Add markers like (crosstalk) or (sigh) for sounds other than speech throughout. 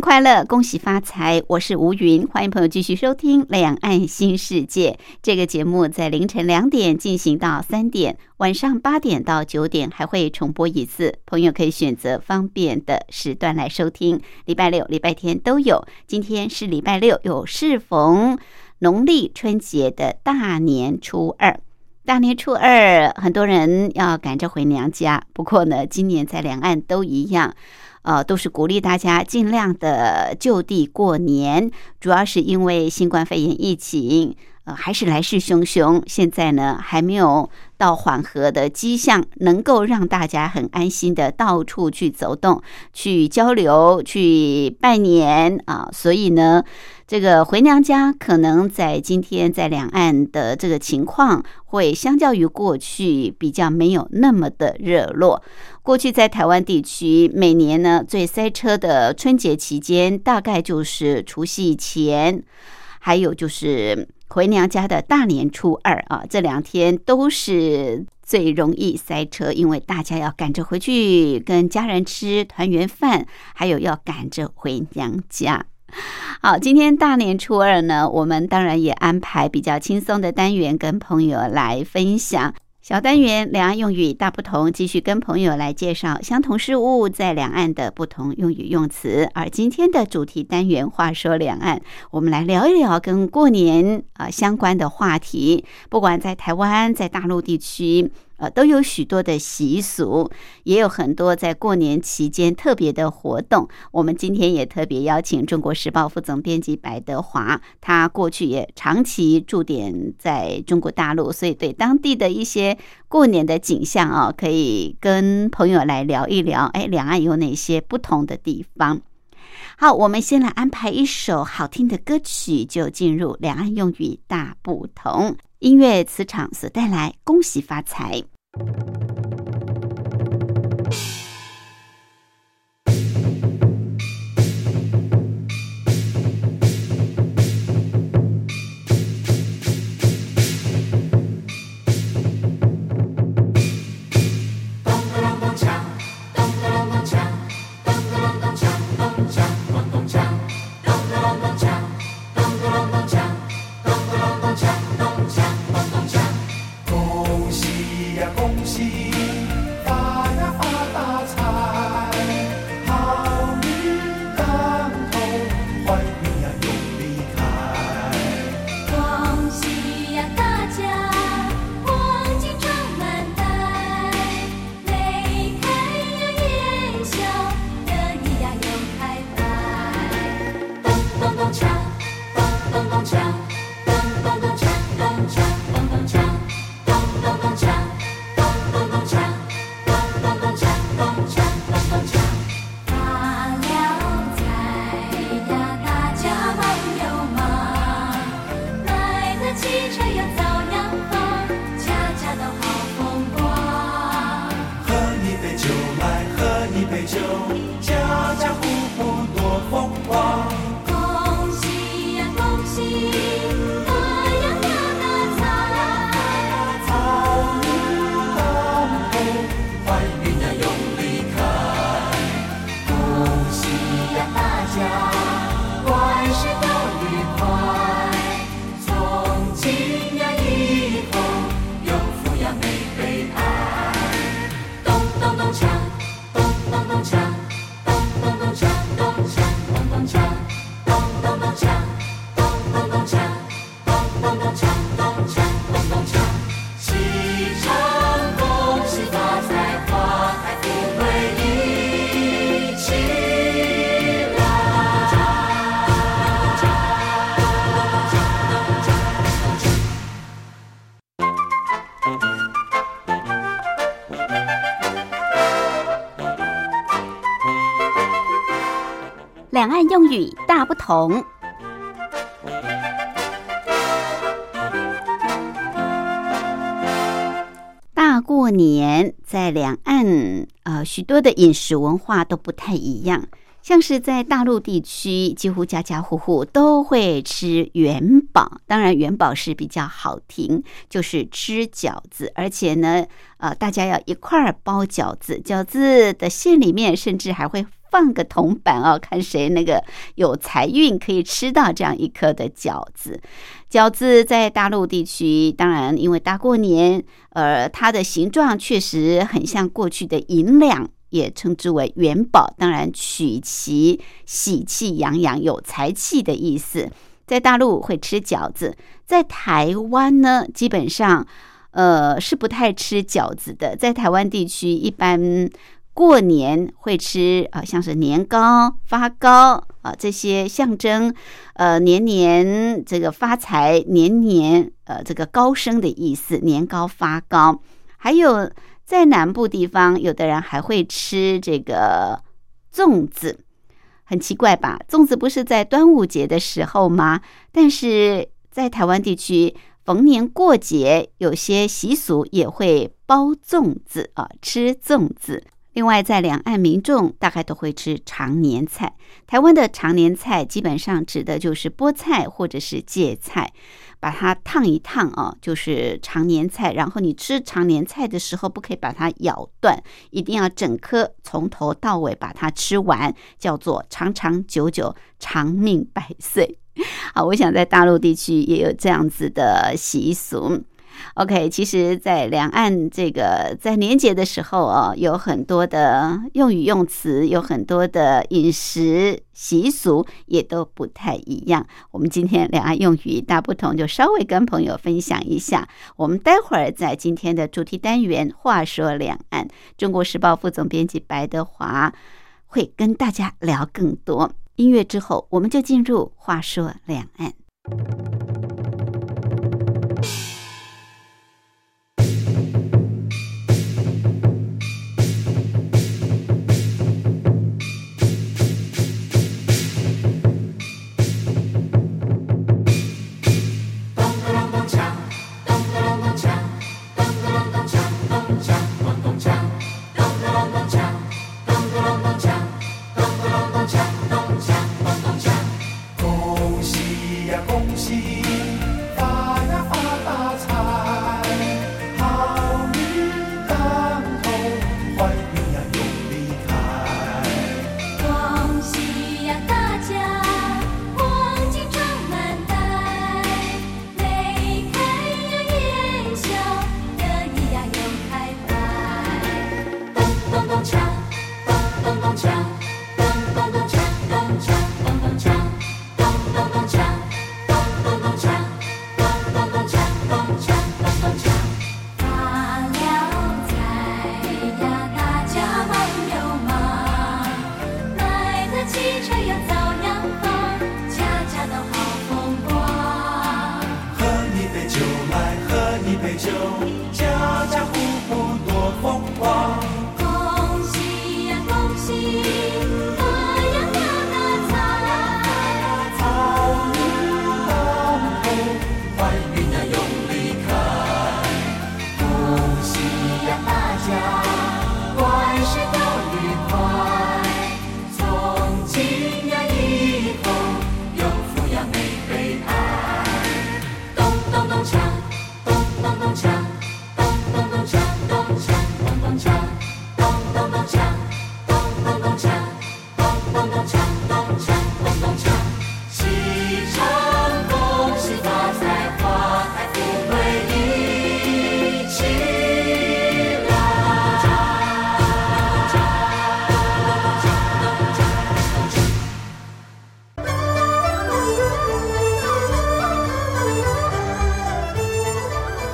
快乐，恭喜发财！我是吴云，欢迎朋友继续收听《两岸新世界》这个节目，在凌晨两点进行到三点，晚上八点到九点还会重播一次，朋友可以选择方便的时段来收听。礼拜六、礼拜天都有。今天是礼拜六，有适逢农历春节的大年初二。大年初二，很多人要赶着回娘家，不过呢，今年在两岸都一样。呃，都是鼓励大家尽量的就地过年，主要是因为新冠肺炎疫情，呃，还是来势汹汹。现在呢，还没有到缓和的迹象，能够让大家很安心的到处去走动、去交流、去拜年啊。所以呢。这个回娘家可能在今天在两岸的这个情况，会相较于过去比较没有那么的热络。过去在台湾地区，每年呢最塞车的春节期间，大概就是除夕前，还有就是回娘家的大年初二啊，这两天都是最容易塞车，因为大家要赶着回去跟家人吃团圆饭，还有要赶着回娘家。(laughs) 好，今天大年初二呢，我们当然也安排比较轻松的单元，跟朋友来分享小单元两岸用语大不同，继续跟朋友来介绍相同事物在两岸的不同用语用词。而今天的主题单元，话说两岸，我们来聊一聊跟过年啊相关的话题，不管在台湾，在大陆地区。呃，都有许多的习俗，也有很多在过年期间特别的活动。我们今天也特别邀请《中国时报》副总编辑白德华，他过去也长期驻点在中国大陆，所以对当地的一些过年的景象啊，可以跟朋友来聊一聊。哎，两岸有哪些不同的地方？好，我们先来安排一首好听的歌曲，就进入两岸用语大不同。音乐磁场所带来，恭喜发财。大不同。大过年在两岸，呃，许多的饮食文化都不太一样。像是在大陆地区，几乎家家户户都会吃元宝。当然，元宝是比较好听，就是吃饺子，而且呢，呃，大家要一块儿包饺子，饺子的馅里面甚至还会放个铜板哦，看谁那个有财运可以吃到这样一颗的饺子。饺子在大陆地区，当然因为大过年，呃，它的形状确实很像过去的银两。也称之为元宝，当然取其喜气洋洋、有财气的意思。在大陆会吃饺子，在台湾呢，基本上呃是不太吃饺子的。在台湾地区，一般过年会吃啊，像是年糕、发糕啊这些象征呃年年这个发财、年年呃这个高升的意思。年糕、发糕，还有。在南部地方，有的人还会吃这个粽子，很奇怪吧？粽子不是在端午节的时候吗？但是在台湾地区，逢年过节有些习俗也会包粽子啊，吃粽子。另外，在两岸民众大概都会吃常年菜。台湾的常年菜基本上指的就是菠菜或者是芥菜。把它烫一烫啊，就是常年菜。然后你吃常年菜的时候，不可以把它咬断，一定要整颗从头到尾把它吃完，叫做长长久久、长命百岁。好，我想在大陆地区也有这样子的习俗。OK，其实，在两岸这个在年节的时候啊，有很多的用语用词，有很多的饮食习俗也都不太一样。我们今天两岸用语大不同，就稍微跟朋友分享一下。我们待会儿在今天的主题单元“话说两岸”，中国时报副总编辑白德华会跟大家聊更多音乐。之后，我们就进入“话说两岸”。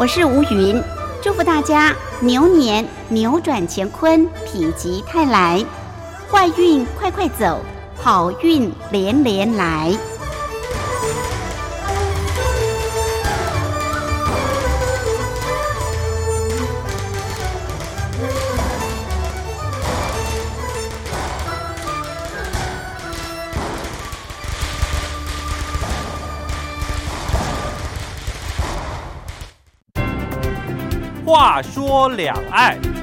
我是吴云，祝福大家牛年扭转乾坤，否极泰来，坏运快快走，好运连连来。说两岸。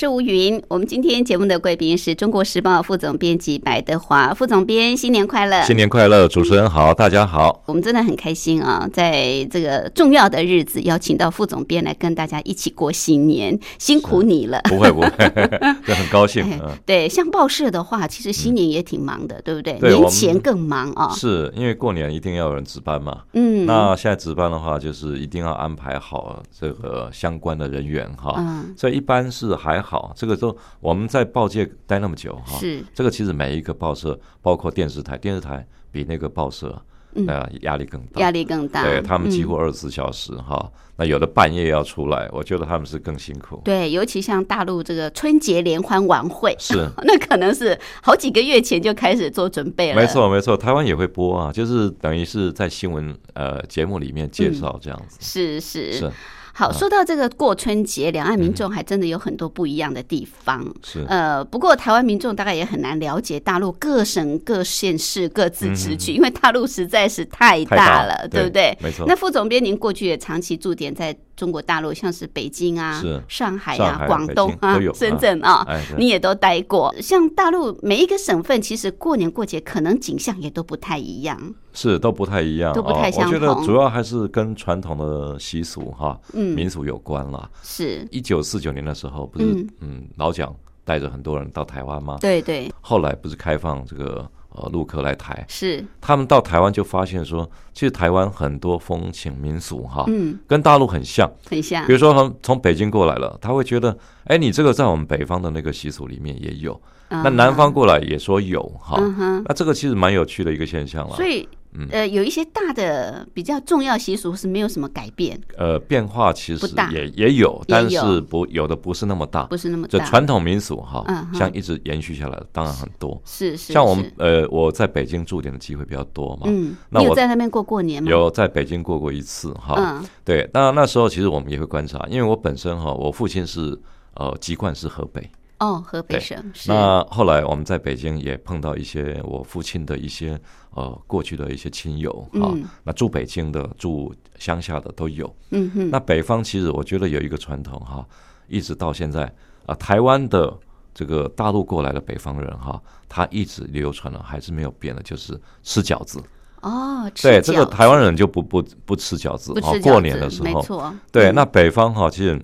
是吴云，我们今天节目的贵宾是中国时报副总编辑白德华副总编，新年快乐！新年快乐，主持人好，大家好。我们真的很开心啊，在这个重要的日子，邀请到副总编来跟大家一起过新年，辛苦你了。不会 (laughs) 不会，(laughs) 这很高兴。嗯，对，像报社的话，其实新年也挺忙的，对不对？对年前更忙啊。是因为过年一定要有人值班嘛。嗯。那现在值班的话，就是一定要安排好这个相关的人员哈。嗯。所以一般是还好，这个都我们在报界待那么久哈。是。这个其实每一个报社，包括电视台，电视台比那个报社。那压力更大，压力更大。对他们几乎二十四小时哈，那有的半夜要出来，我觉得他们是更辛苦。对，尤其像大陆这个春节联欢晚会，是 (laughs) 那可能是好几个月前就开始做准备了。没错，没错，台湾也会播啊，就是等于是在新闻呃节目里面介绍这样子。是是是。好，说到这个过春节，两岸民众还真的有很多不一样的地方。是，呃，不过台湾民众大概也很难了解大陆各省各县市各自治区，因为大陆实在是太大了，对不对？没错。那副总编，您过去也长期驻点在。中国大陆像是北京啊、上海啊、广东啊、(laughs) 深圳啊，你也都待过。像大陆每一个省份，其实过年过节可能景象也都不太一样，是都不太一样，都不太相同。我觉得主要还是跟传统的习俗哈、民俗有关了。是一九四九年的时候，不是嗯老蒋带着很多人到台湾吗？对对。后来不是开放这个。呃，陆客来台是他们到台湾就发现说，其实台湾很多风情民俗哈，嗯，跟大陆很像，很像。比如说，从从北京过来了，他会觉得，哎，你这个在我们北方的那个习俗里面也有，那南方过来也说有哈，那这个其实蛮有趣的一个现象了。所以。呃，有一些大的比较重要习俗是没有什么改变。呃，变化其实也也有，但是不有的不是那么大，不是那么大。就传统民俗哈，像一直延续下来，当然很多。是是。像我们呃，我在北京驻点的机会比较多嘛。嗯。那我在那边过过年吗？有在北京过过一次哈。嗯。对，那那时候其实我们也会观察，因为我本身哈，我父亲是呃籍贯是河北。哦，河北省。那后来我们在北京也碰到一些我父亲的一些呃过去的一些亲友啊，那住北京的、住乡下的都有。嗯哼。那北方其实我觉得有一个传统哈，一直到现在啊，台湾的这个大陆过来的北方人哈，他一直流传了还是没有变的，就是吃饺子。哦，对，这个台湾人就不不不吃饺子啊，过年的时候，没错。对，那北方哈，其实。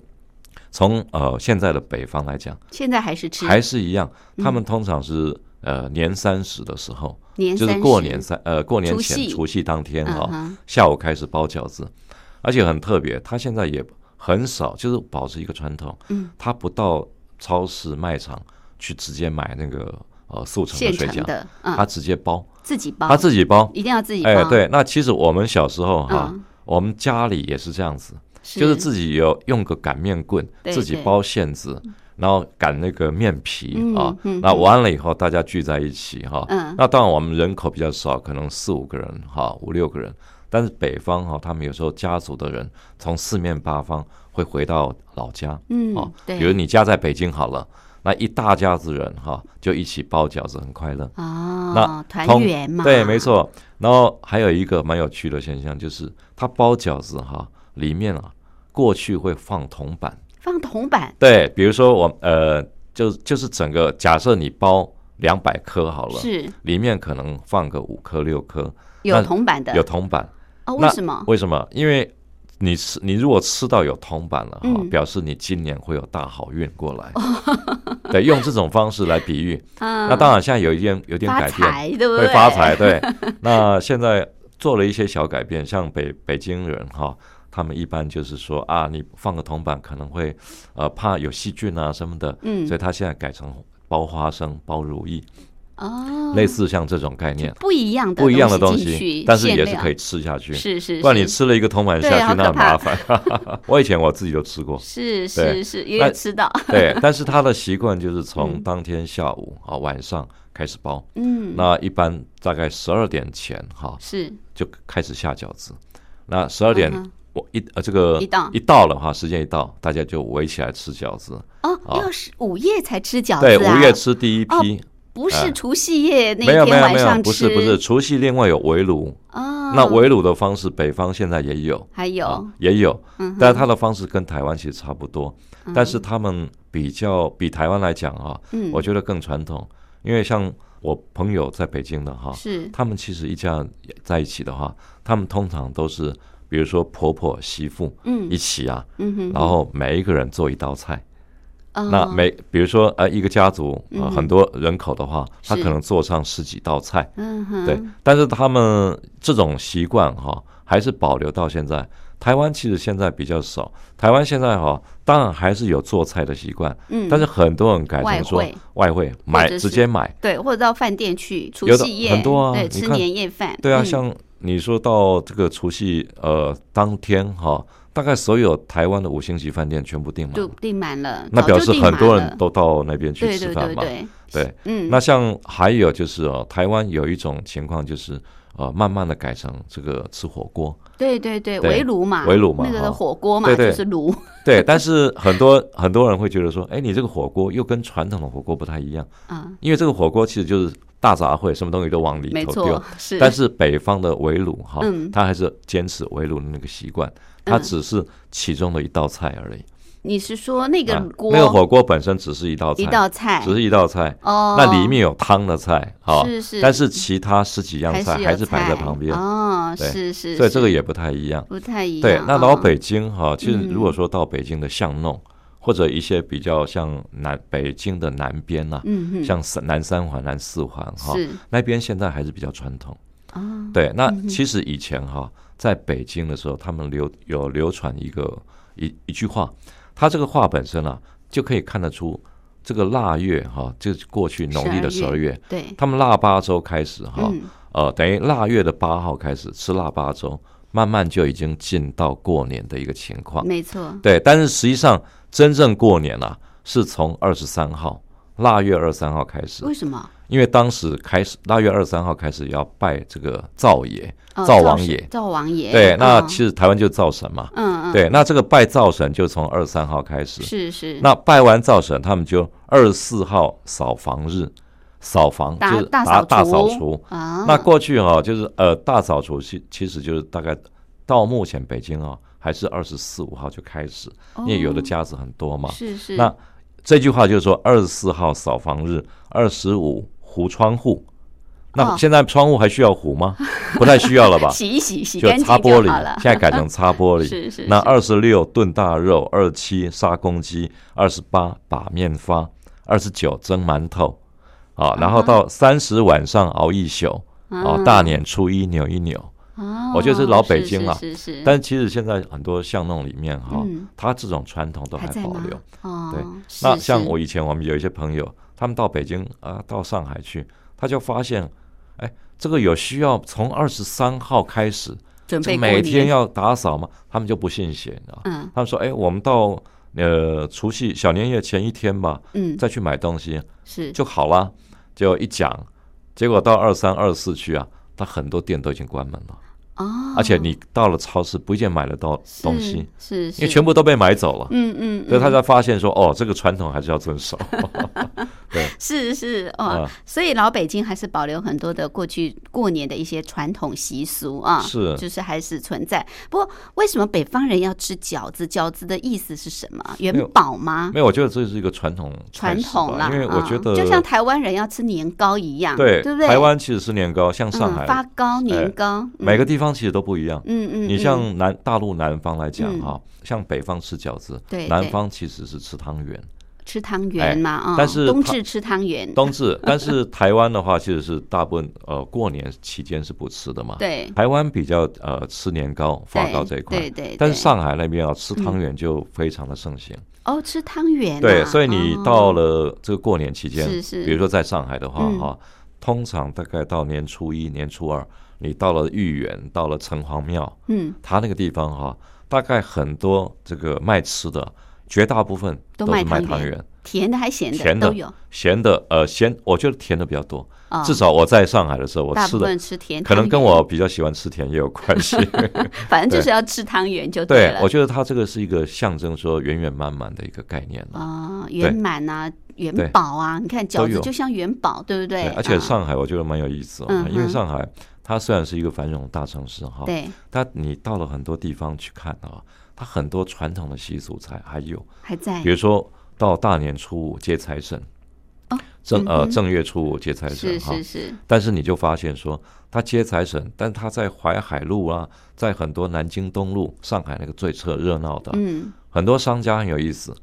从呃现在的北方来讲，现在还是吃，还是一样。他们通常是呃年三十的时候，年就是过年三呃过年前除夕当天哈，下午开始包饺子，而且很特别。他现在也很少，就是保持一个传统，嗯，他不到超市卖场去直接买那个呃速成的水饺，他直接包，自己包，他自己包，一定要自己包。哎，对，那其实我们小时候哈，我们家里也是这样子。就是自己有用个擀面棍，自己包馅子，然后擀那个面皮啊。那完了以后，大家聚在一起哈。那当然我们人口比较少，可能四五个人哈，五六个人。但是北方哈，他们有时候家族的人从四面八方会回到老家。嗯，哦，比如你家在北京好了，那一大家子人哈，就一起包饺子，很快乐。哦，那团圆嘛。对，没错。然后还有一个蛮有趣的现象，就是他包饺子哈，里面啊。过去会放铜板，放铜板，对，比如说我呃，就就是整个假设你包两百颗好了，是里面可能放个五颗六颗，有铜板的，有铜板哦？为什么？为什么？因为你吃你如果吃到有铜板了哈，表示你今年会有大好运过来，(laughs) 对，用这种方式来比喻。(laughs) 那当然现在有一点有点改变，会发财，对。那现在做了一些小改变，像北北京人哈。他们一般就是说啊，你放个铜板可能会，呃，怕有细菌啊什么的，嗯，所以他现在改成包花生、包如意，哦，类似像这种概念，不一样的不一样的东西，但是也是可以吃下去。是是，不然你吃了一个铜板下去，那很麻烦。(laughs) 我以前我自己都吃过，是是是，也吃到。(laughs) 对，但是他的习惯就是从当天下午啊晚上开始包，嗯，那一般大概十二点前哈是。就开始下饺子，那十二点。一呃，这个一到一到了哈，时间一到，大家就围起来吃饺子。哦，要是午夜才吃饺子对，午夜吃第一批，不是除夕夜那天晚上吃。不是不是，除夕另外有围炉。哦，那围炉的方式，北方现在也有，还有。也有，嗯但是它的方式跟台湾其实差不多，但是他们比较比台湾来讲啊，我觉得更传统，因为像我朋友在北京的哈，是。他们其实一家在一起的话，他们通常都是。比如说婆婆媳妇，嗯，一起啊，嗯哼，然后每一个人做一道菜，那每比如说呃一个家族啊很多人口的话，他可能做上十几道菜，嗯哼，对，但是他们这种习惯哈还是保留到现在。台湾其实现在比较少，台湾现在哈当然还是有做菜的习惯，嗯，但是很多人改成说外汇。买直接买，对，或者到饭店去除夕夜很多啊，对，吃年夜饭，对啊，像。你说到这个除夕呃当天哈，大概所有台湾的五星级饭店全部订满，就订满了。那表示很多人都到那边去吃饭嘛？对，嗯。那像还有就是哦，台湾有一种情况就是呃，慢慢的改成这个吃火锅。对对对，围炉嘛，围炉嘛，那个火锅嘛，就是炉。对，但是很多很多人会觉得说，哎，你这个火锅又跟传统的火锅不太一样啊，因为这个火锅其实就是。大杂烩，什么东西都往里头丢。是，但是北方的围炉哈，他还是坚持围炉的那个习惯，它只是其中的一道菜而已。你是说那个锅？那个火锅本身只是一道菜，一道菜，只是一道菜。哦，那里面有汤的菜，哈，是是。但是其他十几样菜还是摆在旁边。哦，是是。所以这个也不太一样，不太一样。对，那老北京哈，其实如果说到北京的巷弄。或者一些比较像南北京的南边呐，像三南三环、南四环哈，那边现在还是比较传统。对，那其实以前哈，在北京的时候，他们流有流传一个一一句话，他这个话本身啊，就可以看得出这个腊月哈，就是过去农历的十二月，对，他们腊八粥开始哈，呃，等于腊月的八号开始吃腊八粥，慢慢就已经进到过年的一个情况。没错，对，但是实际上。真正过年啊，是从二十三号腊月二十三号开始。为什么？因为当时开始腊月二十三号开始要拜这个灶爷、灶王爷、灶王爷。对，那其实台湾就灶神嘛。嗯嗯。对，那这个拜灶神就从二十三号开始。是是。那拜完灶神，他们就二十四号扫房日，扫房就是大大扫除。啊。那过去哈，就是呃大扫除，其其实就是大概到目前北京啊。还是二十四五号就开始，因为有的家子很多嘛。是是。那这句话就是说，二十四号扫房日，二十五糊窗户。那现在窗户还需要糊吗？(laughs) 不太需要了吧？洗一洗，洗就擦玻璃。了。现在改成擦玻璃。(laughs) 是是。那二十六炖大肉，二七杀公鸡，二十八把面发，二十九蒸馒头，啊，然后到三十晚上熬一宿，啊，大年初一扭一扭。哦，我觉得是老北京了，是是。但其实现在很多巷弄里面哈，它这种传统都还保留。哦，对。那像我以前我们有一些朋友，他们到北京啊，到上海去，他就发现，哎，这个有需要从二十三号开始，准备每天要打扫吗？他们就不信邪，你知道嗯。他们说，哎，我们到呃除夕小年夜前一天吧，嗯，再去买东西是就好了。结果一讲，结果到二三二四去啊，他很多店都已经关门了。哦，而且你到了超市不一定买得到东西，是，因为全部都被买走了。嗯嗯，所以他才发现说，哦，这个传统还是要遵守。(laughs) 对，(laughs) 是是哦，所以老北京还是保留很多的过去过年的一些传统习俗啊，是，就是还是存在。不过，为什么北方人要吃饺子？饺子的意思是什么？元宝吗？没有，我觉得这是一个传统传统啦，因为我觉得就像台湾人要吃年糕一样，对，对不对？台湾其实是年糕，像上海发糕、年糕，每个地方。其实都不一样，嗯嗯，你像南大陆南方来讲哈，像北方吃饺子，对，南方其实是吃汤圆，吃汤圆嘛啊，但是冬至吃汤圆，冬至，但是 (laughs) 台湾的话其实是大部分呃过年期间是不吃的嘛，对，台湾比较呃吃年糕发糕这一块，对对，但是上海那边啊吃汤圆就非常的盛行，哦，吃汤圆，对，所以你到了这个过年期间，是是，比如说在上海的话哈。通常大概到年初一、年初二，你到了豫园，到了城隍庙，嗯，他那个地方哈，大概很多这个卖吃的，绝大部分都是卖汤圆，甜的还咸的甜的都有，咸的呃咸，我觉得甜的比较多。至少我在上海的时候，我吃的吃甜，可能跟我比较喜欢吃甜也有关系。(laughs) (laughs) 反正就是要吃汤圆就对了。我觉得它这个是一个象征说圆圆满满的一个概念啊，圆满啊，元宝啊，你看饺子就像元宝，对不对？而且上海我觉得蛮有意思哦，因为上海它虽然是一个繁荣大城市哈，对，但你到了很多地方去看啊，它很多传统的习俗才还有。还在，比如说到大年初五接财神。正呃正月初五接财神哈，是是。是。但是你就发现说，他接财神，但他在淮海路啊，在很多南京东路、上海那个最热热闹的，嗯，很多商家很有意思，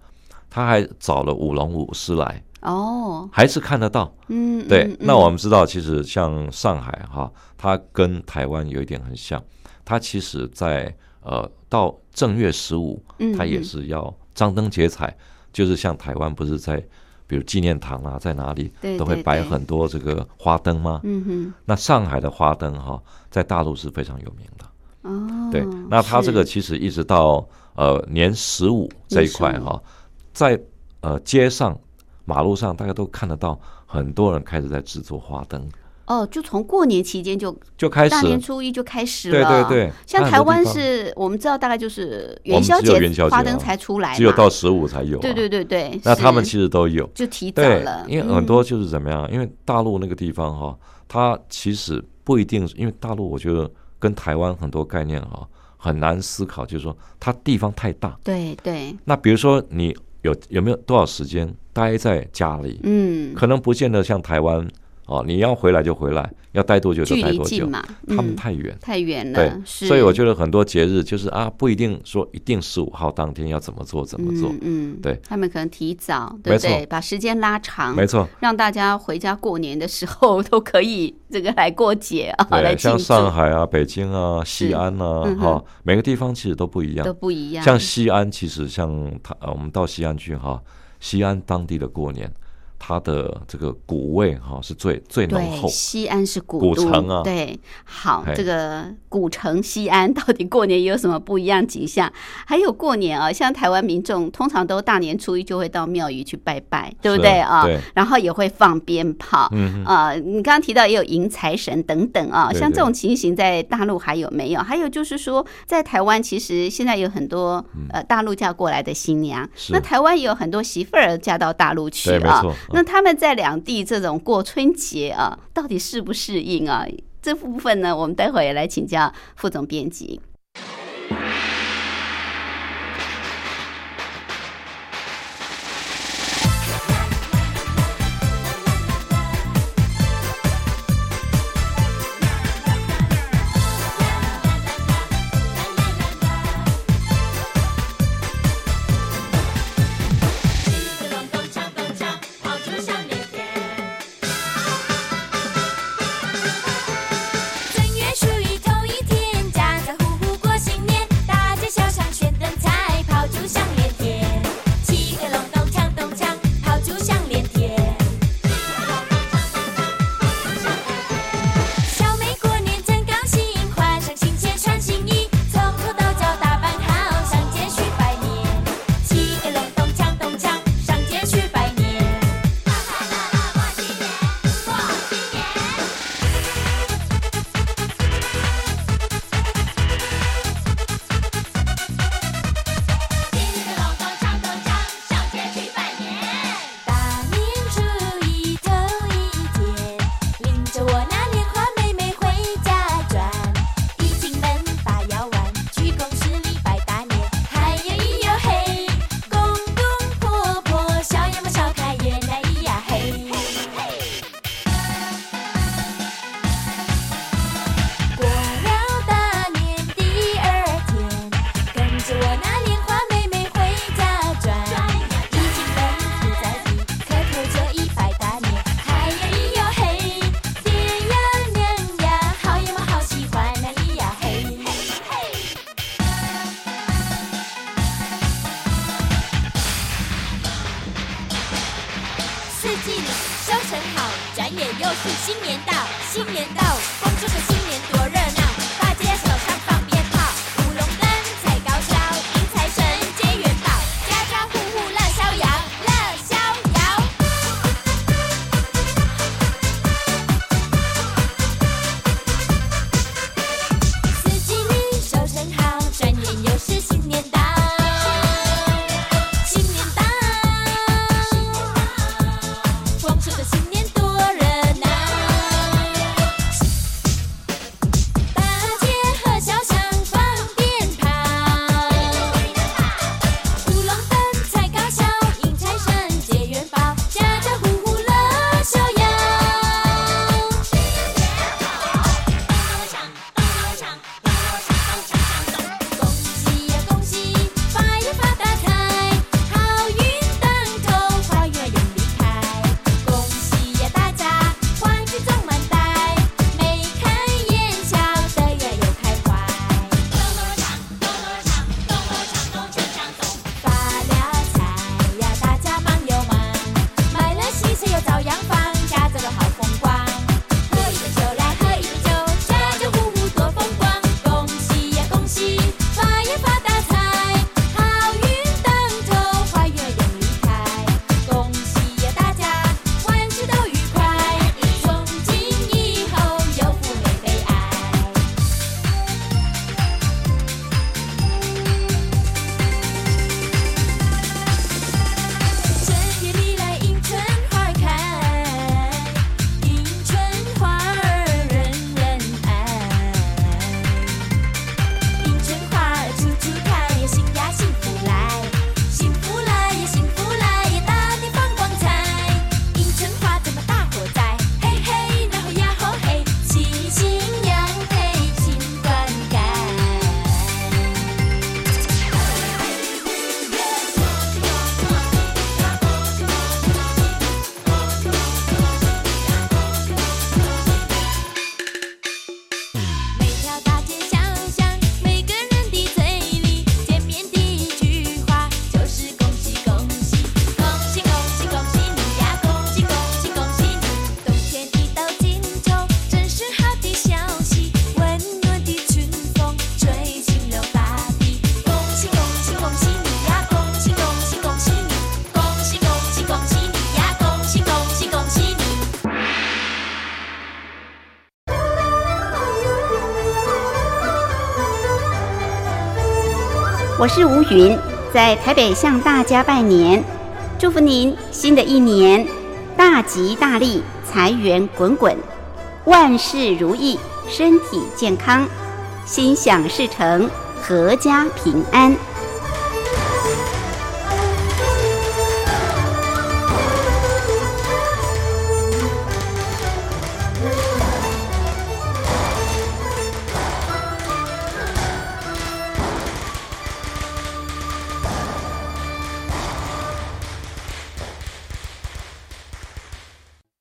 他还找了舞龙舞狮来，哦，还是看得到，嗯，对。那我们知道，其实像上海哈，它跟台湾有一点很像，它其实在呃到正月十五，它也是要张灯结彩，就是像台湾不是在。比如纪念堂啊，在哪里都会摆很多这个花灯吗？嗯哼。那上海的花灯哈，在大陆是非常有名的。哦。对，那它这个其实一直到呃年十五这一块哈，在呃街上、马路上，大家都看得到很多人开始在制作花灯。哦，就从过年期间就就开始，大年初一就开始了。对对对，像台湾是我们知道大概就是元宵节花灯才出来，只有到十五才有。对对对对，那他们其实都有，就提早了。因为很多就是怎么样？因为大陆那个地方哈，它其实不一定，因为大陆我觉得跟台湾很多概念哈很难思考，就是说它地方太大。对对。那比如说你有有没有多少时间待在家里？嗯，可能不见得像台湾。哦，你要回来就回来，要待多久就待多久嘛。他们太远，太远了。对，所以我觉得很多节日就是啊，不一定说一定十五号当天要怎么做怎么做。嗯，对。他们可能提早，对不对？把时间拉长，没错，让大家回家过年的时候都可以这个来过节啊，来像上海啊、北京啊、西安啊，哈，每个地方其实都不一样，都不一样。像西安，其实像他，我们到西安去哈，西安当地的过年。它的这个古味哈是最最浓厚。西安是古古城啊。对，好，这个古城西安到底过年有什么不一样景象？还有过年啊，像台湾民众通常都大年初一就会到庙宇去拜拜，对不对啊？对。然后也会放鞭炮，嗯啊，你刚刚提到也有迎财神等等啊，像这种情形在大陆还有没有？还有就是说，在台湾其实现在有很多呃大陆嫁过来的新娘，那台湾也有很多媳妇儿嫁到大陆去啊。那他们在两地这种过春节啊，到底适不适应啊？这部分呢，我们待会也来请教副总编辑。四季里收成好，转眼又是新年到，新年到，丰收的新年。我是吴云，在台北向大家拜年，祝福您新的一年大吉大利，财源滚滚，万事如意，身体健康，心想事成，阖家平安。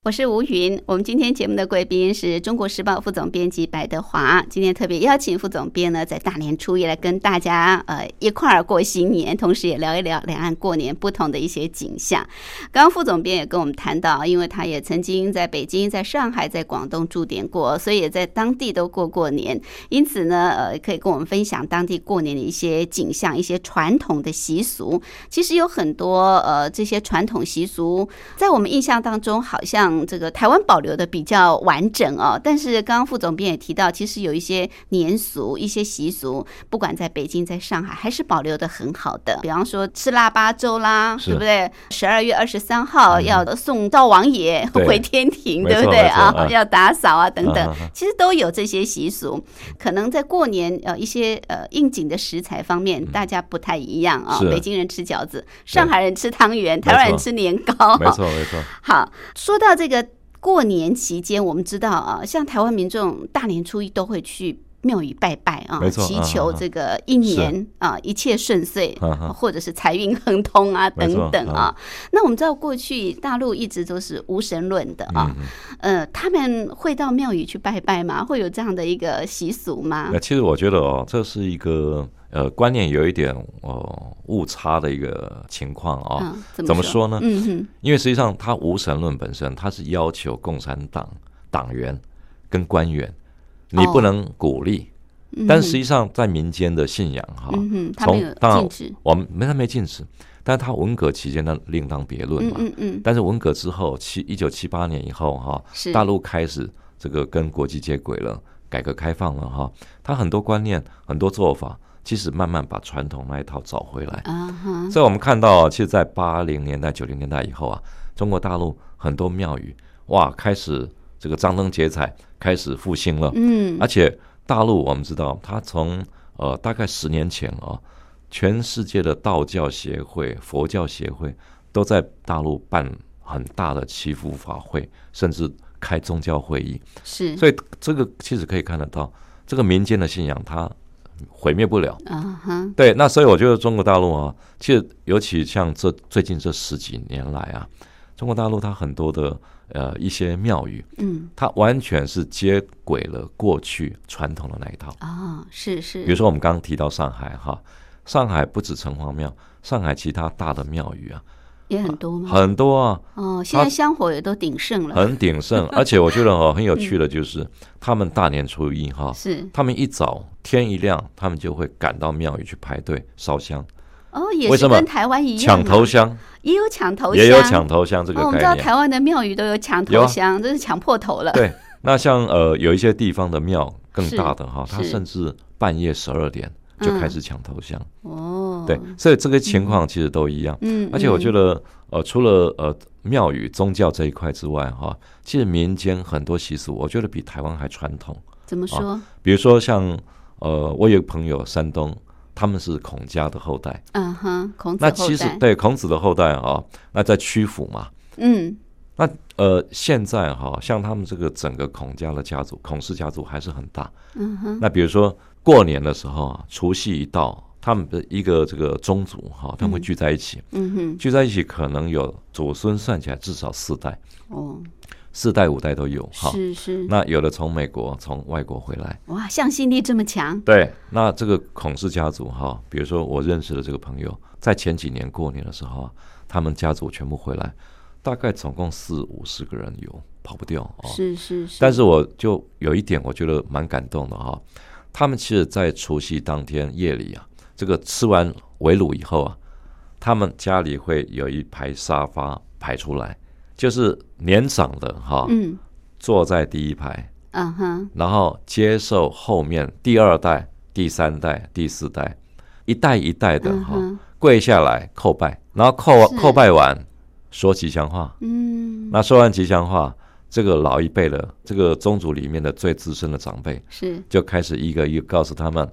我是吴云，我们今天节目的贵宾是中国时报副总编辑白德华。今天特别邀请副总编呢，在大年初一来跟大家呃一块儿过新年，同时也聊一聊两岸过年不同的一些景象。刚刚副总编也跟我们谈到，因为他也曾经在北京、在上海、在广东驻点过，所以也在当地都过过年。因此呢，呃，可以跟我们分享当地过年的一些景象、一些传统的习俗。其实有很多呃这些传统习俗，在我们印象当中好像。这个台湾保留的比较完整哦，但是刚刚副总编也提到，其实有一些年俗、一些习俗，不管在北京、在上海，还是保留的很好的。比方说吃腊八粥啦，对不对？十二月二十三号要送灶王爷 (laughs) 回天庭，对不对啊？要打扫啊等等，其实都有这些习俗。可能在过年呃一些呃应景的食材方面，大家不太一样啊。北京人吃饺子，上海人吃汤圆，台湾人吃年糕。没错没错。(laughs) 好，说到这个过年期间，我们知道啊，像台湾民众大年初一都会去庙宇拜拜啊，祈求这个一年啊一切顺遂，或者是财运亨通啊等等啊。那我们知道过去大陆一直都是无神论的啊，呃，他们会到庙宇去拜拜吗？会有这样的一个习俗吗？那其实我觉得哦，这是一个呃观念有一点呃误差的一个情况啊。怎么说呢？嗯哼，因为实际上它无神论本身，它是要求共产党党员跟官员，你不能鼓励。但实际上在民间的信仰哈，从当然我们没他没禁止，但是他文革期间呢另当别论嘛。嗯嗯。但是文革之后七一九七八年以后哈，大陆开始这个跟国际接轨了。改革开放了哈，他很多观念、很多做法，其实慢慢把传统那一套找回来。所以，我们看到，其实，在八零年代、九零年代以后啊，中国大陆很多庙宇哇，开始这个张灯结彩，开始复兴了。嗯，而且大陆我们知道，它从呃大概十年前啊，全世界的道教协会、佛教协会都在大陆办很大的祈福法会，甚至。开宗教会议是，所以这个其实可以看得到，这个民间的信仰它毁灭不了啊哈。对，那所以我觉得中国大陆啊，其实尤其像这最近这十几年来啊，中国大陆它很多的呃一些庙宇，嗯，它完全是接轨了过去传统的那一套啊，是是。比如说我们刚刚提到上海哈，上海不止城隍庙，上海其他大的庙宇啊。也很多吗？很多啊！哦，现在香火也都鼎盛了，很鼎盛。(laughs) 而且我觉得哦，很有趣的就是，他们大年初一哈，是他们一早天一亮，他们就会赶到庙宇去排队烧香。哦，也是跟台湾一样，抢头香也有抢头，也有抢头香这个概念。我们知道台湾的庙宇都有抢头香，这是抢破头了。对，那像呃有一些地方的庙更大的哈，它甚至半夜十二点。就开始抢头香哦，对，所以这个情况其实都一样。嗯，而且我觉得，呃，除了呃庙宇宗教这一块之外，哈，其实民间很多习俗，我觉得比台湾还传统。怎么说？比如说像呃，我有个朋友，山东，他们是孔家的后代。嗯哼，孔子那其实对孔子的后代啊，那在曲阜嘛。嗯。那呃，现在哈，像他们这个整个孔家的家族，孔氏家族还是很大。嗯哼。那比如说。过年的时候啊，除夕一到，他们的一个这个宗族哈，他们会聚在一起。嗯哼，聚在一起可能有祖孙算起来至少四代。哦，四代五代都有哈。是是。那有的从美国从外国回来。哇，向心力这么强。对，那这个孔氏家族哈，比如说我认识的这个朋友，在前几年过年的时候啊，他们家族全部回来，大概总共四五十个人有，跑不掉哦。是是是。但是我就有一点，我觉得蛮感动的哈。他们其实，在除夕当天夜里啊，这个吃完围炉以后啊，他们家里会有一排沙发排出来，就是年长的哈，嗯，坐在第一排，嗯哼，然后接受后面第二代、第三代、第四代一代一代的哈跪下来叩拜，然后叩叩拜完说吉祥话，嗯，那说完吉祥话。这个老一辈的这个宗族里面的最资深的长辈是就开始一个一个告诉他们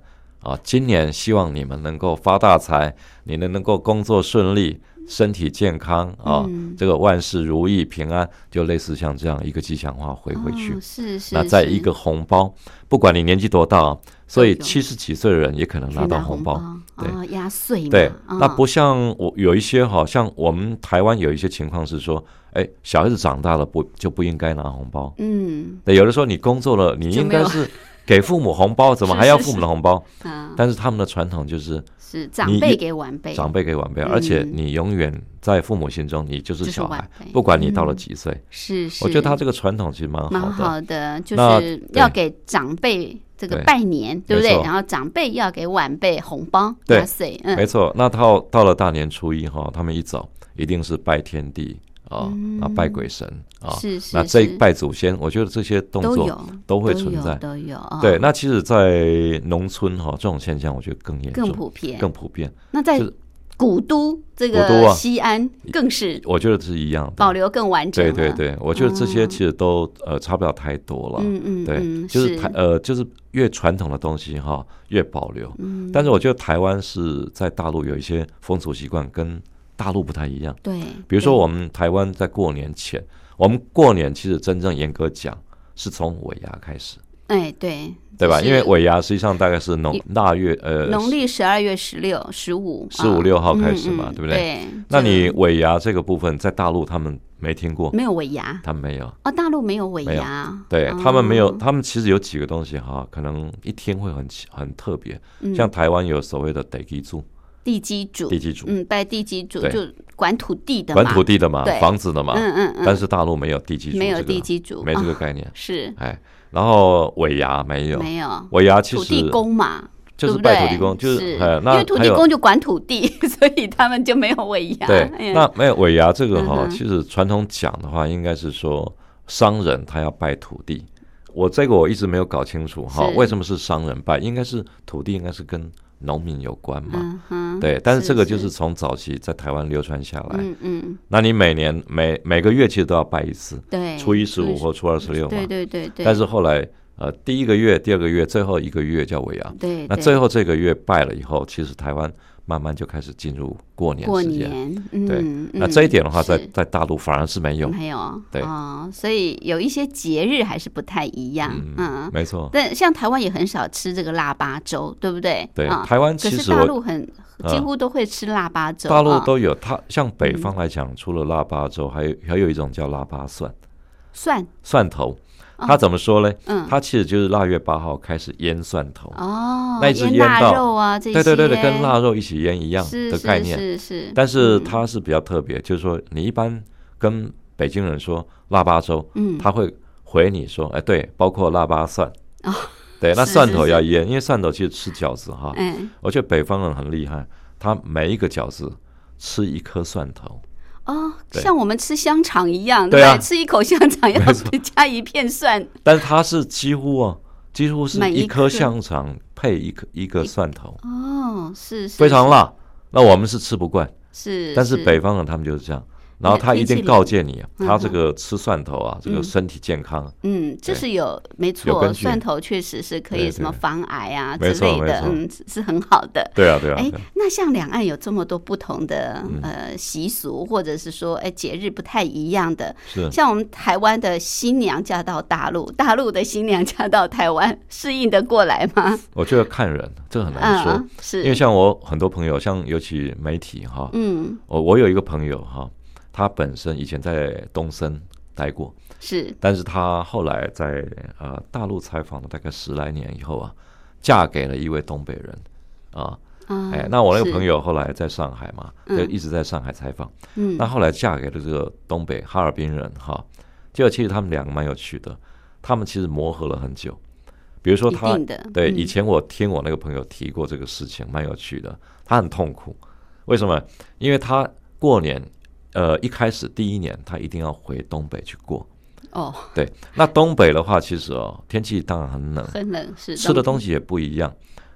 啊，今年希望你们能够发大财，你们能够工作顺利，身体健康啊，这个万事如意平安，就类似像这样一个吉祥话回回去。是是。那再一个红包，不管你年纪多大，所以七十几岁的人也可能拿到红包。对，压岁。对，那不像我有一些好像我们台湾有一些情况是说。哎，小孩子长大了不就不应该拿红包？嗯，对，有的时候你工作了，你应该是给父母红包，怎么 (laughs) 还要父母的红包？啊，但是他们的传统就是是长辈给晚辈，长辈给晚辈，而且你永远在父母心中你就是小孩，不管你到了几岁。是是，我觉得他这个传统其实蛮蛮好的，就是要给长辈这个拜年，对不对？然后长辈要给晚辈红包，对，嗯，没错。那到到了大年初一哈，他们一早一定是拜天地。啊，那拜鬼神啊，是是，那这拜祖先，我觉得这些动作都会存在，都有。对，那其实，在农村哈，这种现象我觉得更严重、更普遍、更普遍。那在古都这个西安更是，我觉得是一样的，保留更完整。对对对，我觉得这些其实都呃差不了太多了。嗯嗯，对，就是台呃就是越传统的东西哈越保留。嗯，但是我觉得台湾是在大陆有一些风俗习惯跟。大陆不太一样，对，比如说我们台湾在过年前，我们过年其实真正严格讲是从尾牙开始，哎，对，对吧？因为尾牙实际上大概是农腊月呃，农历十二月十六、十五、十五六号开始嘛，对不对？对。那你尾牙这个部分在大陆他们没听过，没有尾牙，他们没有。哦，大陆没有尾牙，对他们没有，他们其实有几个东西哈，可能一天会很很特别，像台湾有所谓的地基主，地基主，地基主，嗯，拜地基主就管土地的，管土地的嘛，房子的嘛，嗯嗯嗯，但是大陆没有地基主，没有地基主，没这个概念，是，哎，然后尾牙没有，没有。尾牙，其实土地公嘛。就是拜土地公，就是因为土地公就管土地，(laughs) 所以他们就没有尾牙。对，那没有尾牙这个哈，其实传统讲的话，应该是说商人他要拜土地。我这个我一直没有搞清楚哈，为什么是商人拜？应该是土地应该是跟农民有关嘛。对，但是这个就是从早期在台湾流传下来。嗯嗯。那你每年每每个月其实都要拜一次，对，初一十五或初二十六嘛。对对对对。但是后来。呃，第一个月、第二个月、最后一个月叫尾牙。对。那最后这个月拜了以后，其实台湾慢慢就开始进入过年过年。对。那这一点的话，在在大陆反而是没有。没有。对。哦，所以有一些节日还是不太一样。嗯。没错。但像台湾也很少吃这个腊八粥，对不对？对。台湾其实大陆很几乎都会吃腊八粥。大陆都有，它像北方来讲，除了腊八粥，还有还有一种叫腊八蒜。蒜。蒜头。他怎么说呢？嗯，他其实就是腊月八号开始腌蒜头。哦，那一直腌到肉啊，对对对对，跟腊肉一起腌一样的概念。是是。但是它是比较特别，就是说你一般跟北京人说腊八粥，嗯，他会回你说，哎，对，包括腊八蒜。哦，对，那蒜头要腌，因为蒜头其实吃饺子哈，嗯，我觉得北方人很厉害，他每一个饺子吃一颗蒜头。哦，像我们吃香肠一样，对不对？吃一口香肠要 (laughs) 加一片蒜，但是它是几乎啊，几乎是一颗香肠配一颗一个蒜头。哦，是非常辣，那我们是吃不惯，是，但是北方人他们就是这样。然后他一定告诫你，他这个吃蒜头啊，这个身体健康。嗯，这是有没错，蒜头确实是可以什么防癌啊之类的，嗯，是很好的。对啊，对啊。哎，那像两岸有这么多不同的呃习俗，或者是说哎节日不太一样的，是。像我们台湾的新娘嫁到大陆，(laughs) 大陆的新娘嫁到台湾，适应得过来吗？我觉得看人，这很难说，是。因为像我很多朋友，像尤其媒体哈，嗯，我我有一个朋友哈。他本身以前在东森待过，是，但是他后来在呃大陆采访了大概十来年以后啊，嫁给了一位东北人，啊，哎，那我那个朋友后来在上海嘛，就一直在上海采访，嗯，那后来嫁给了这个东北哈尔滨人哈，结果其实他们两个蛮有趣的，他们其实磨合了很久，比如说他，对，以前我听我那个朋友提过这个事情，蛮有趣的，他很痛苦，为什么？因为他过年。呃，一开始第一年，他一定要回东北去过。哦，对，那东北的话，其实哦，天气当然很冷，很冷，是吃的东西也不一样。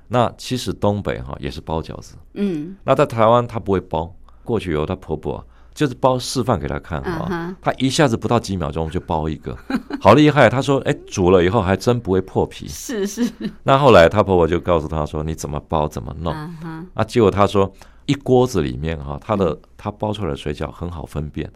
那其实东北哈也是包饺子，嗯，那在台湾他不会包，过去有他婆婆就是包示范给他看啊，他一下子不到几秒钟就包一个，好厉害。他说，哎，煮了以后还真不会破皮。是是。那后来他婆婆就告诉他说，你怎么包怎么弄。啊，结果他说。一锅子里面哈，她的它包出来的水饺很好分辨，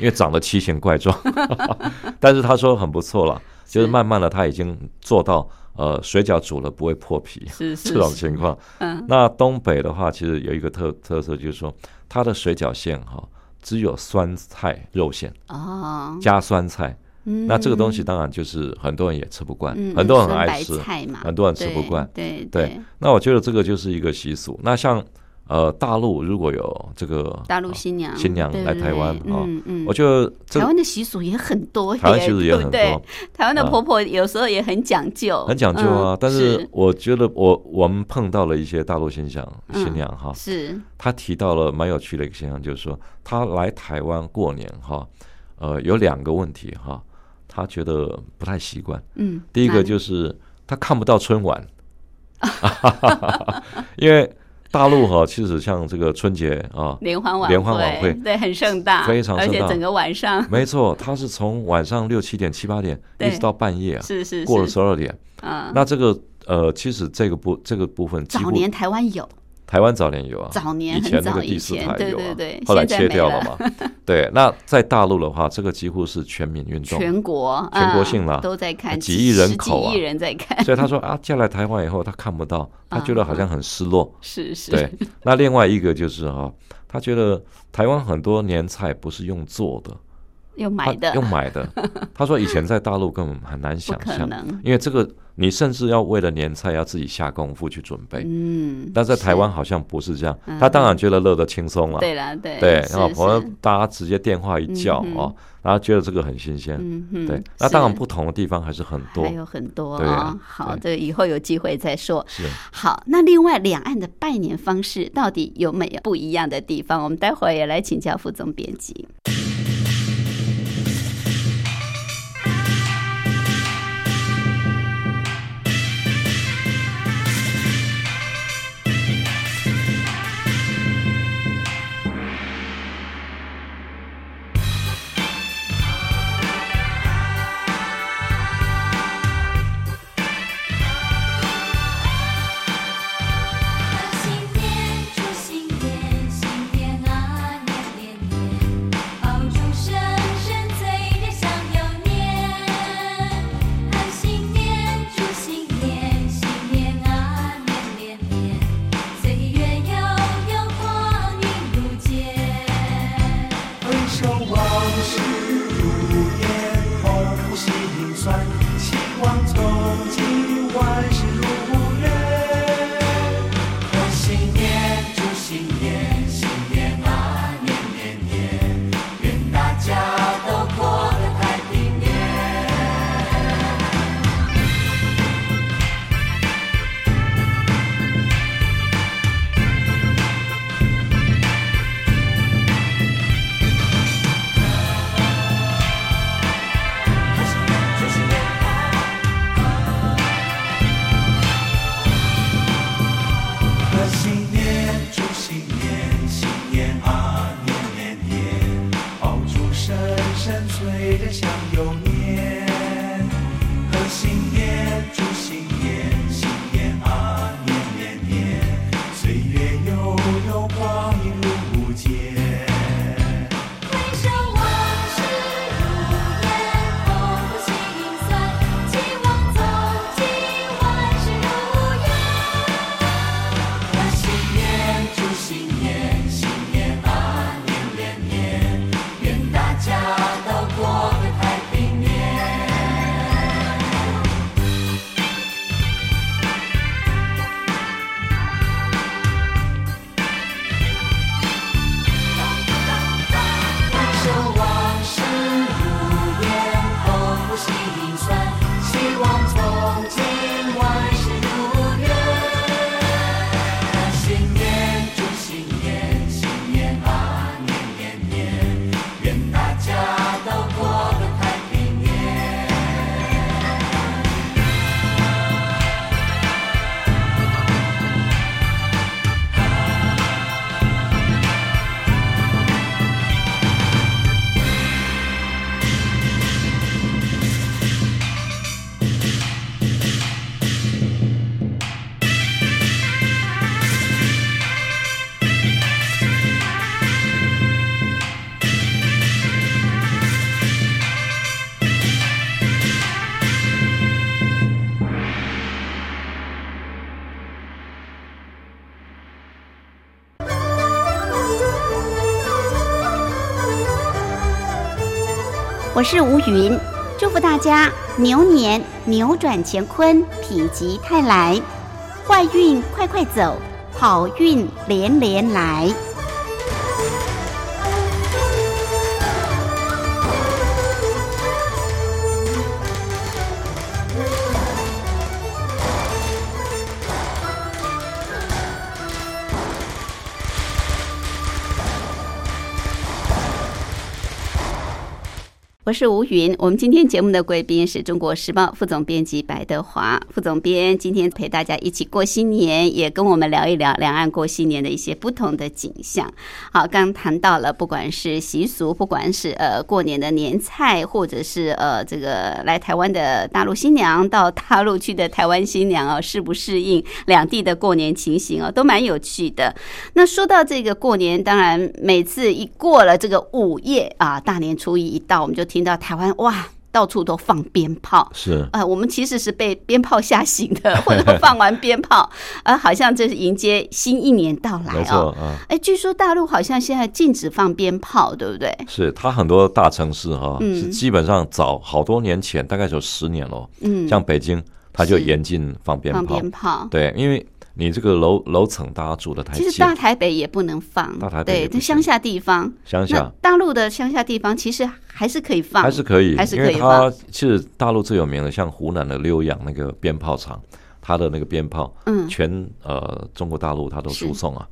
因为长得奇形怪状，(laughs) 但是他说很不错了，就是慢慢的他已经做到呃水饺煮了不会破皮 (laughs) 这种情况。嗯，那东北的话，其实有一个特特色，就是说它的水饺馅哈只有酸菜肉馅哦，加酸菜，那这个东西当然就是很多人也吃不惯，很多人很爱吃，很多人吃不惯，对对。那我觉得这个就是一个习俗。那像。呃，大陆如果有这个大陆新娘新娘来台湾啊，嗯嗯，我觉得台湾的习俗也很多，(laughs) 台湾习俗也很多。台湾的婆婆有时候也很讲究，很讲究啊。但是我觉得我我们碰到了一些大陆新娘新娘哈，是她提到了蛮有趣的一个现象，就是说她来台湾过年哈，呃，有两个问题哈，她觉得不太习惯。嗯，第一个就是她看不到春晚，(laughs) (laughs) 因为。大陆哈，其实像这个春节啊，联欢晚联欢晚会，对，很盛大，非常盛大，而且整个晚上，没错，它是从晚上六七点、七八点一直到半夜啊，是是过了十二点，嗯，那这个呃，其实这个部这个部分，早年台湾有。台湾早年有啊，早年以前那个第四台有啊，对后来切掉了嘛。(laughs) 对，那在大陆的话，这个几乎是全民运动，全国全国性了，都在看，几亿人口啊，几亿人在看。所以他说啊，嫁来台湾以后，他看不到，他觉得好像很失落。是是。对，那另外一个就是哈，他觉得台湾很多年菜不是用做的，用买的，用买的。他说以前在大陆根本很难想象，因为这个。你甚至要为了年菜要自己下功夫去准备，嗯，但在台湾好像不是这样。他当然觉得乐得轻松了，对了，对对，然后朋友大家直接电话一叫哦，然后觉得这个很新鲜，嗯对。那当然不同的地方还是很多，还有很多啊。好，这以后有机会再说。是好，那另外两岸的拜年方式到底有没有不一样的地方？我们待会儿也来请教副总编辑。我是吴云，祝福大家牛年扭转乾坤，否极泰来，坏运快快走，好运连连来。我是吴云，我们今天节目的贵宾是中国时报副总编辑白德华副总编，今天陪大家一起过新年，也跟我们聊一聊两岸过新年的一些不同的景象。好，刚谈到了，不管是习俗，不管是呃过年的年菜，或者是呃这个来台湾的大陆新娘到大陆去的台湾新娘啊，适不适应两地的过年情形啊，都蛮有趣的。那说到这个过年，当然每次一过了这个午夜啊，大年初一一到，我们就听。到台湾哇，到处都放鞭炮。是啊，我们其实是被鞭炮吓醒的，或者放完鞭炮，(laughs) 呃，好像这是迎接新一年到来哦。哎，据说大陆好像现在禁止放鞭炮，对不对？是，它很多大城市哈，是基本上早好多年前，大概有十年了。嗯，像北京，它就严禁放鞭炮。放鞭炮，对，因为。你这个楼楼层大家住的太近，其实大台北也不能放，大台北对，在乡下地方，乡下大陆的乡下地方其实还是可以放，还是可以，还是可以放。其实大陆最有名的，像湖南的浏阳那个鞭炮厂，它的那个鞭炮，嗯，全呃中国大陆它都输送啊，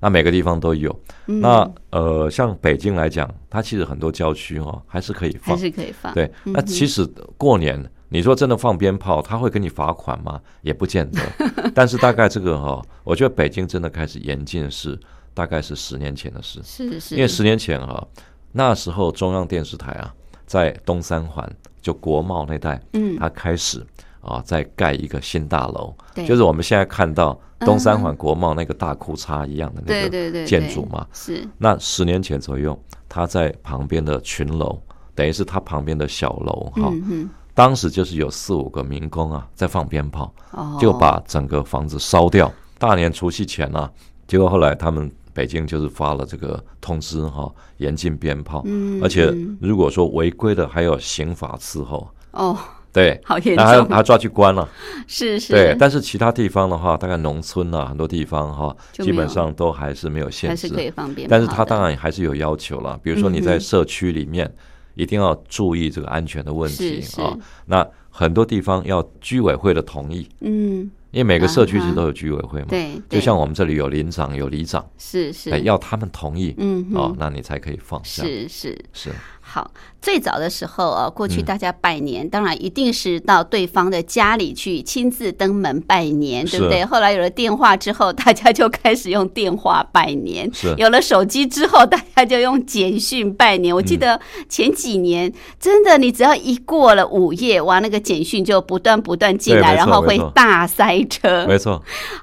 那每个地方都有。那呃，像北京来讲，它其实很多郊区哦，还是可以放，还是可以放。对，那其实过年。你说真的放鞭炮，他会给你罚款吗？也不见得。(laughs) 但是大概这个哈，我觉得北京真的开始严禁是大概是十年前的事。是是。因为十年前哈，那时候中央电视台啊，在东三环就国贸那带，嗯，它开始啊在盖一个新大楼，就是我们现在看到东三环国贸那个大裤衩一样的那个建筑嘛。是。那十年前左右，他在旁边的群楼，等于是他旁边的小楼哈。当时就是有四五个民工啊，在放鞭炮，就把整个房子烧掉。大年除夕前啊，结果后来他们北京就是发了这个通知哈，严禁鞭炮，而且如果说违规的，还有刑法伺候。哦，对，好严重，还还抓去关了。是是。对，但是其他地方的话，大概农村啊，很多地方哈，基本上都还是没有限制，还是可以放鞭炮。但是他当然还是有要求了，比如说你在社区里面。一定要注意这个安全的问题啊！那很多地方要居委会的同意，嗯，因为每个社区其实都有居委会嘛，对，就像我们这里有邻长有里长，是是，要他们同意，嗯，哦，那你才可以放，是是。是。好，最早的时候啊，过去大家拜年，当然一定是到对方的家里去亲自登门拜年，对不对？后来有了电话之后，大家就开始用电话拜年。有了手机之后，大家就用简讯拜年。我记得前几年，真的，你只要一过了午夜，哇，那个简讯就不断不断进来，然后会大塞车。没错。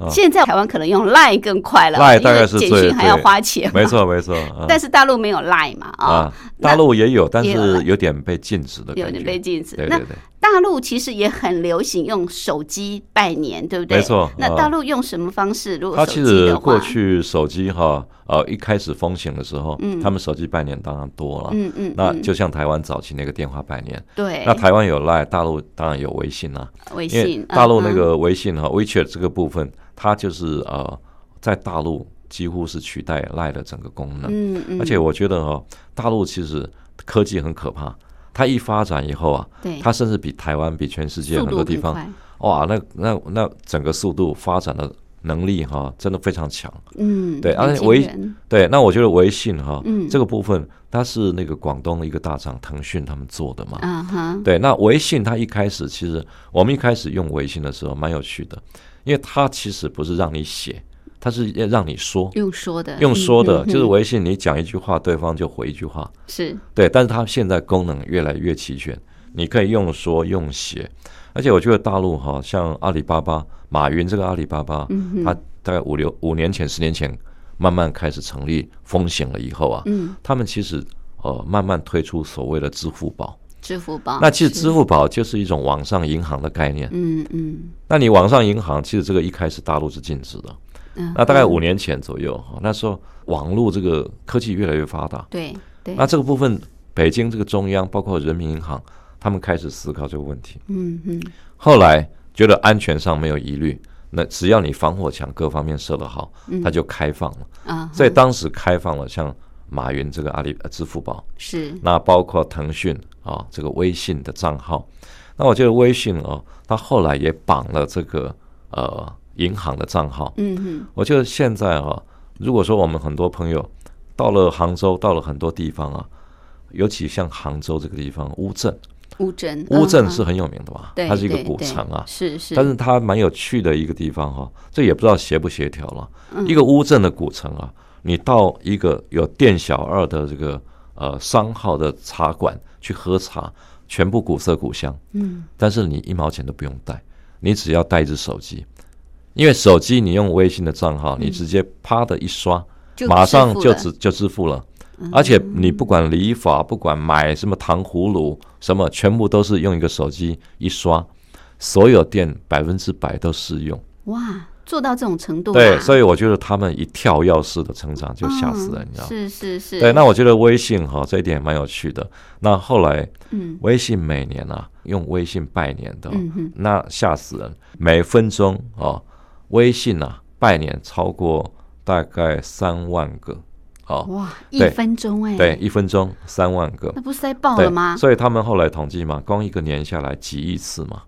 现在台湾可能用 Line 更快了，Line 大概是简讯还要花钱。没错没错。但是大陆没有 Line 嘛？啊，大陆也有。有，但是有点被禁止的有点被禁止。对对对，大陆其实也很流行用手机拜年，对不对？没错。那大陆用什么方式？如果他其实过去手机哈，呃，一开始风行的时候，嗯，他们手机拜年当然多了，嗯嗯。那就像台湾早期那个电话拜年，对。那台湾有赖，大陆当然有微信啊。微信。大陆那个微信哈，WeChat 这个部分，它就是呃，在大陆几乎是取代赖的整个功能。嗯嗯。而且我觉得哈，大陆其实。科技很可怕，它一发展以后啊，它甚至比台湾、比全世界很多地方，哇，那那那整个速度发展的能力哈，真的非常强。嗯，对，而且微对，那我觉得微信哈，这个部分它是那个广东的一个大厂腾讯他们做的嘛。啊哈，对，那微信它一开始其实我们一开始用微信的时候蛮有趣的，因为它其实不是让你写。它是要让你说，用说的，用说的，就是微信，你讲一句话，对方就回一句话，是。对。但是它现在功能越来越齐全，你可以用说用写，而且我觉得大陆哈，像阿里巴巴，马云这个阿里巴巴，他大概五六五年前、十年前慢慢开始成立，风险了以后啊，他们其实呃慢慢推出所谓的支付宝，支付宝，那其实支付宝就是一种网上银行的概念，嗯嗯。那你网上银行其实这个一开始大陆是禁止的。那大概五年前左右，那时候网络这个科技越来越发达，对对。那这个部分，北京这个中央包括人民银行，他们开始思考这个问题。嗯嗯。后来觉得安全上没有疑虑，那只要你防火墙各方面设得好，它就开放了。啊。所以当时开放了，像马云这个阿里支付宝是，那包括腾讯啊这个微信的账号，那我觉得微信哦，它后来也绑了这个呃。银行的账号，嗯哼，我觉得现在啊，如果说我们很多朋友到了杭州，到了很多地方啊，尤其像杭州这个地方，乌镇，乌镇，乌镇是很有名的吧？对它是一个古城啊，是是，但是它蛮有趣的一个地方哈，这也不知道协不协调了。一个乌镇的古城啊，你到一个有店小二的这个呃商号的茶馆去喝茶，全部古色古香，嗯，但是你一毛钱都不用带，你只要带一只手机。因为手机你用微信的账号，你直接啪的一刷，马上就支就支付了。而且你不管理发，不管买什么糖葫芦，什么全部都是用一个手机一刷，所有店百分之百都适用。哇，做到这种程度，对，所以我觉得他们一跳跃式的成长就吓死人，你知道吗？是是是。对，那我觉得微信哈这一点蛮有趣的。那后来，嗯，微信每年啊用微信拜年的，那吓死人，每分钟哦，微信啊拜年超过大概三万个。哦，哇，一分钟哎，对，一分钟三万个，那不塞爆了吗？所以他们后来统计嘛，光一个年下来几亿次嘛，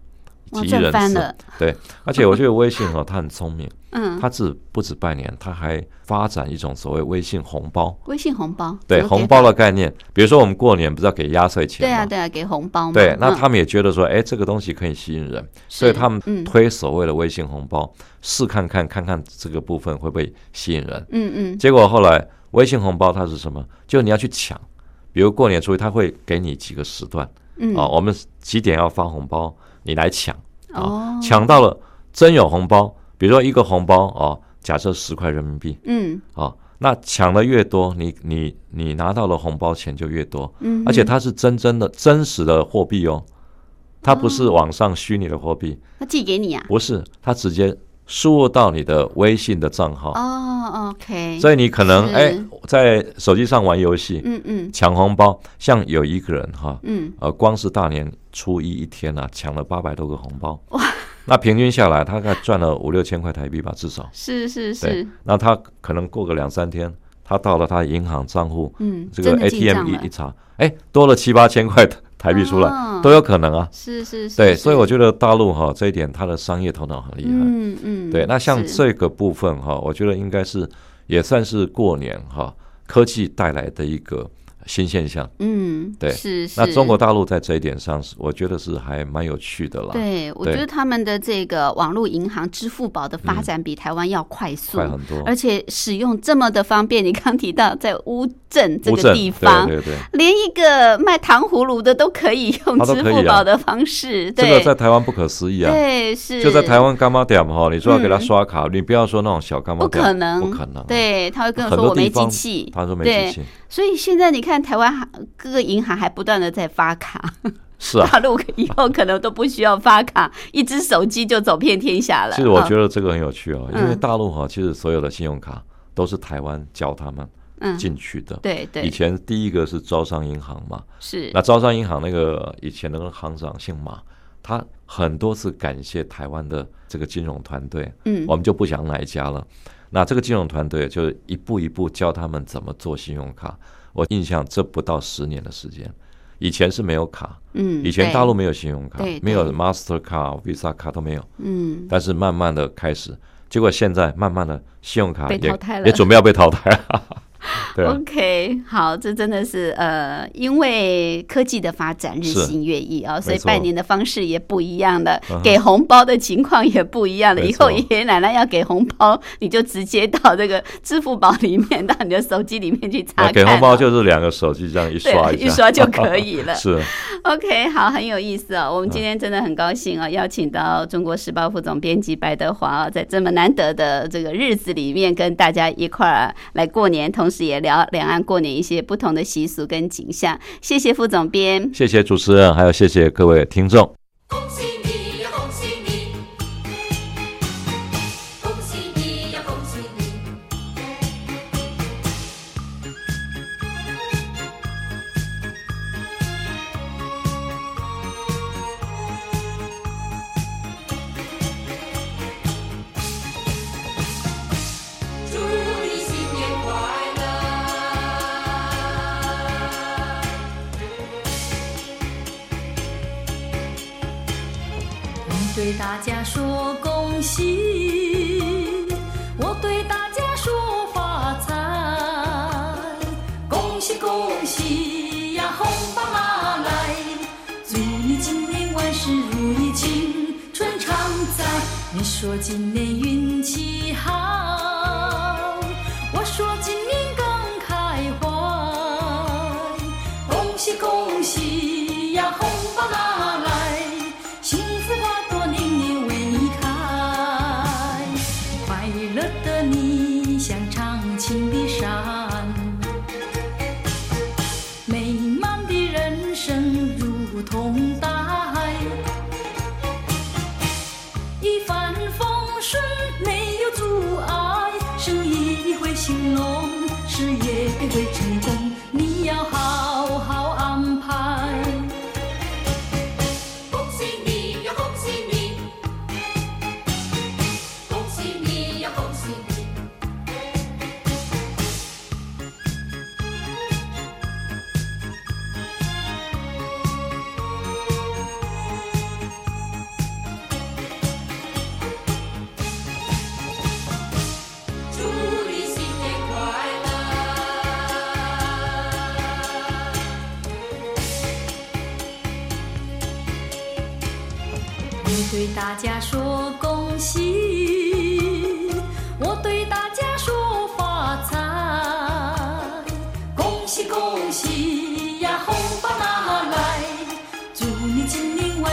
几亿人次，对。而且我觉得微信哦，它很聪明，嗯，它只不止拜年，它还发展一种所谓微信红包。微信红包，对，红包的概念，比如说我们过年不是要给压岁钱对啊，对啊，给红包。对，那他们也觉得说，哎，这个东西可以吸引人，所以他们推所谓的微信红包，试看看看看这个部分会不会吸引人。嗯嗯。结果后来。微信红包它是什么？就你要去抢，比如过年初一，他会给你几个时段，啊，我们几点要发红包，你来抢啊，抢到了真有红包，比如说一个红包哦，假设十块人民币，嗯，哦，那抢的越多，你你你拿到的红包钱就越多，嗯，而且它是真真的真实的货币哦，它不是网上虚拟的货币，他寄给你啊？不是，它直接。输入到你的微信的账号。哦，OK，所以你可能哎在手机上玩游戏，嗯嗯，抢红包，像有一个人哈，嗯，呃，光是大年初一一天啊，抢了八百多个红包，哇，那平均下来，他大概赚了五六千块台币吧，至少。是是是，那他可能过个两三天，他到了他银行账户，嗯，这个 ATM 一一查，哎，多了七八千块。台币出来都有可能啊，是是是，对，所以我觉得大陆哈这一点，他的商业头脑很厉害，嗯嗯，对，那像这个部分哈，我觉得应该是也算是过年哈科技带来的一个。新现象，嗯，对，是是。那中国大陆在这一点上是，我觉得是还蛮有趣的啦。对，我觉得他们的这个网络银行支付宝的发展比台湾要快速，快很多，而且使用这么的方便。你刚提到在乌镇这个地方，对对对，连一个卖糖葫芦的都可以用支付宝的方式，这个在台湾不可思议啊。对，是。就在台湾干妈店哈，你说要给他刷卡，你不要说那种小干妈店，不可能，不可能。对，他会跟我说我没机器，他说没机器。所以现在你看，台湾各个银行还不断的在发卡，是啊，(laughs) 大陆以后可能都不需要发卡，(laughs) 一只手机就走遍天下了。其实我觉得这个很有趣哦，因为大陆哈，其实所有的信用卡都是台湾教他们进去的。对对。以前第一个是招商银行嘛，是。那招商银行那个以前那个行长姓马，他很多次感谢台湾的这个金融团队，嗯，我们就不讲哪一家了。那这个金融团队就一步一步教他们怎么做信用卡。我印象这不到十年的时间，以前是没有卡，嗯，以前大陆没有信用卡，没有 Master 卡、Visa 卡都没有，嗯，但是慢慢的开始，结果现在慢慢的信用卡也也准备要被淘汰了。(laughs) OK，好，这真的是呃，因为科技的发展日新月异啊，所以拜年的方式也不一样了，给红包的情况也不一样了。以后爷爷奶奶要给红包，你就直接到这个支付宝里面，到你的手机里面去查。给红包就是两个手机这样一刷一刷就可以了。(laughs) 是 OK，好，很有意思哦。我们今天真的很高兴啊，邀请到中国时报副总编辑白德华啊，在这么难得的这个日子里面，跟大家一块儿来过年，同时也聊。聊两岸过年一些不同的习俗跟景象，谢谢副总编，谢谢主持人，还有谢谢各位听众。对大家说恭喜，我对大家说发财，恭喜恭喜呀，红包拿来，祝你今年万事如意，青春常在。你说今年运气好，我说今年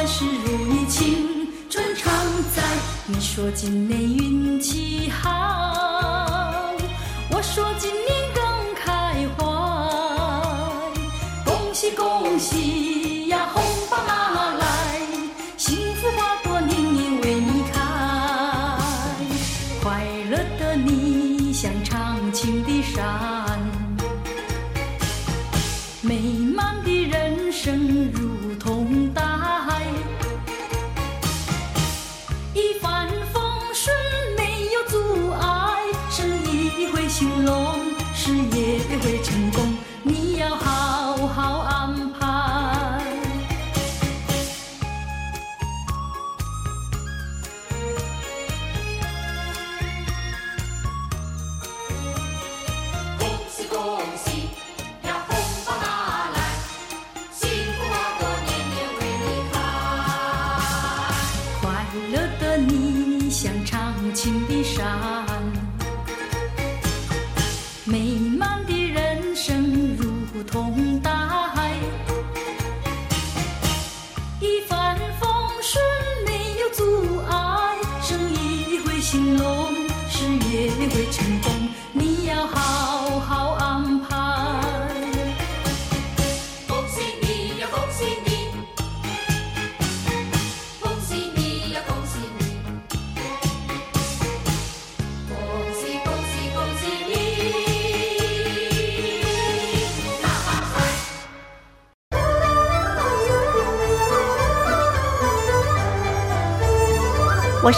事如意，青春常在。你说今年运气好，我说今年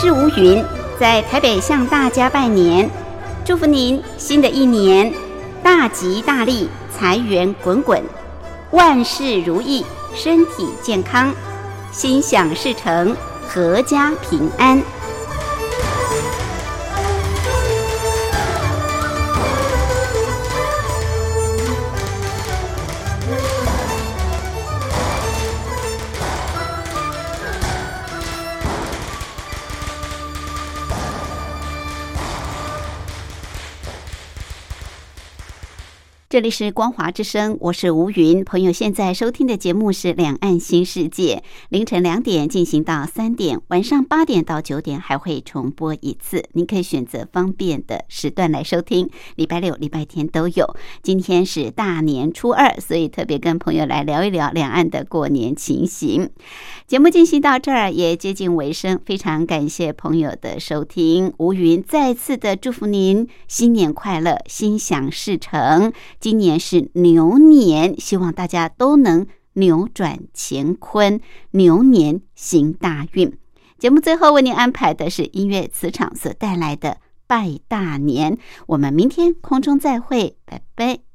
是吴云，在台北向大家拜年，祝福您新的一年大吉大利，财源滚滚，万事如意，身体健康，心想事成，阖家平安。这里是光华之声，我是吴云。朋友现在收听的节目是《两岸新世界》，凌晨两点进行到三点，晚上八点到九点还会重播一次，您可以选择方便的时段来收听，礼拜六、礼拜天都有。今天是大年初二，所以特别跟朋友来聊一聊两岸的过年情形。节目进行到这儿也接近尾声，非常感谢朋友的收听，吴云再次的祝福您新年快乐，心想事成。今年是牛年，希望大家都能扭转乾坤，牛年行大运。节目最后为您安排的是音乐磁场所带来的拜大年，我们明天空中再会，拜拜。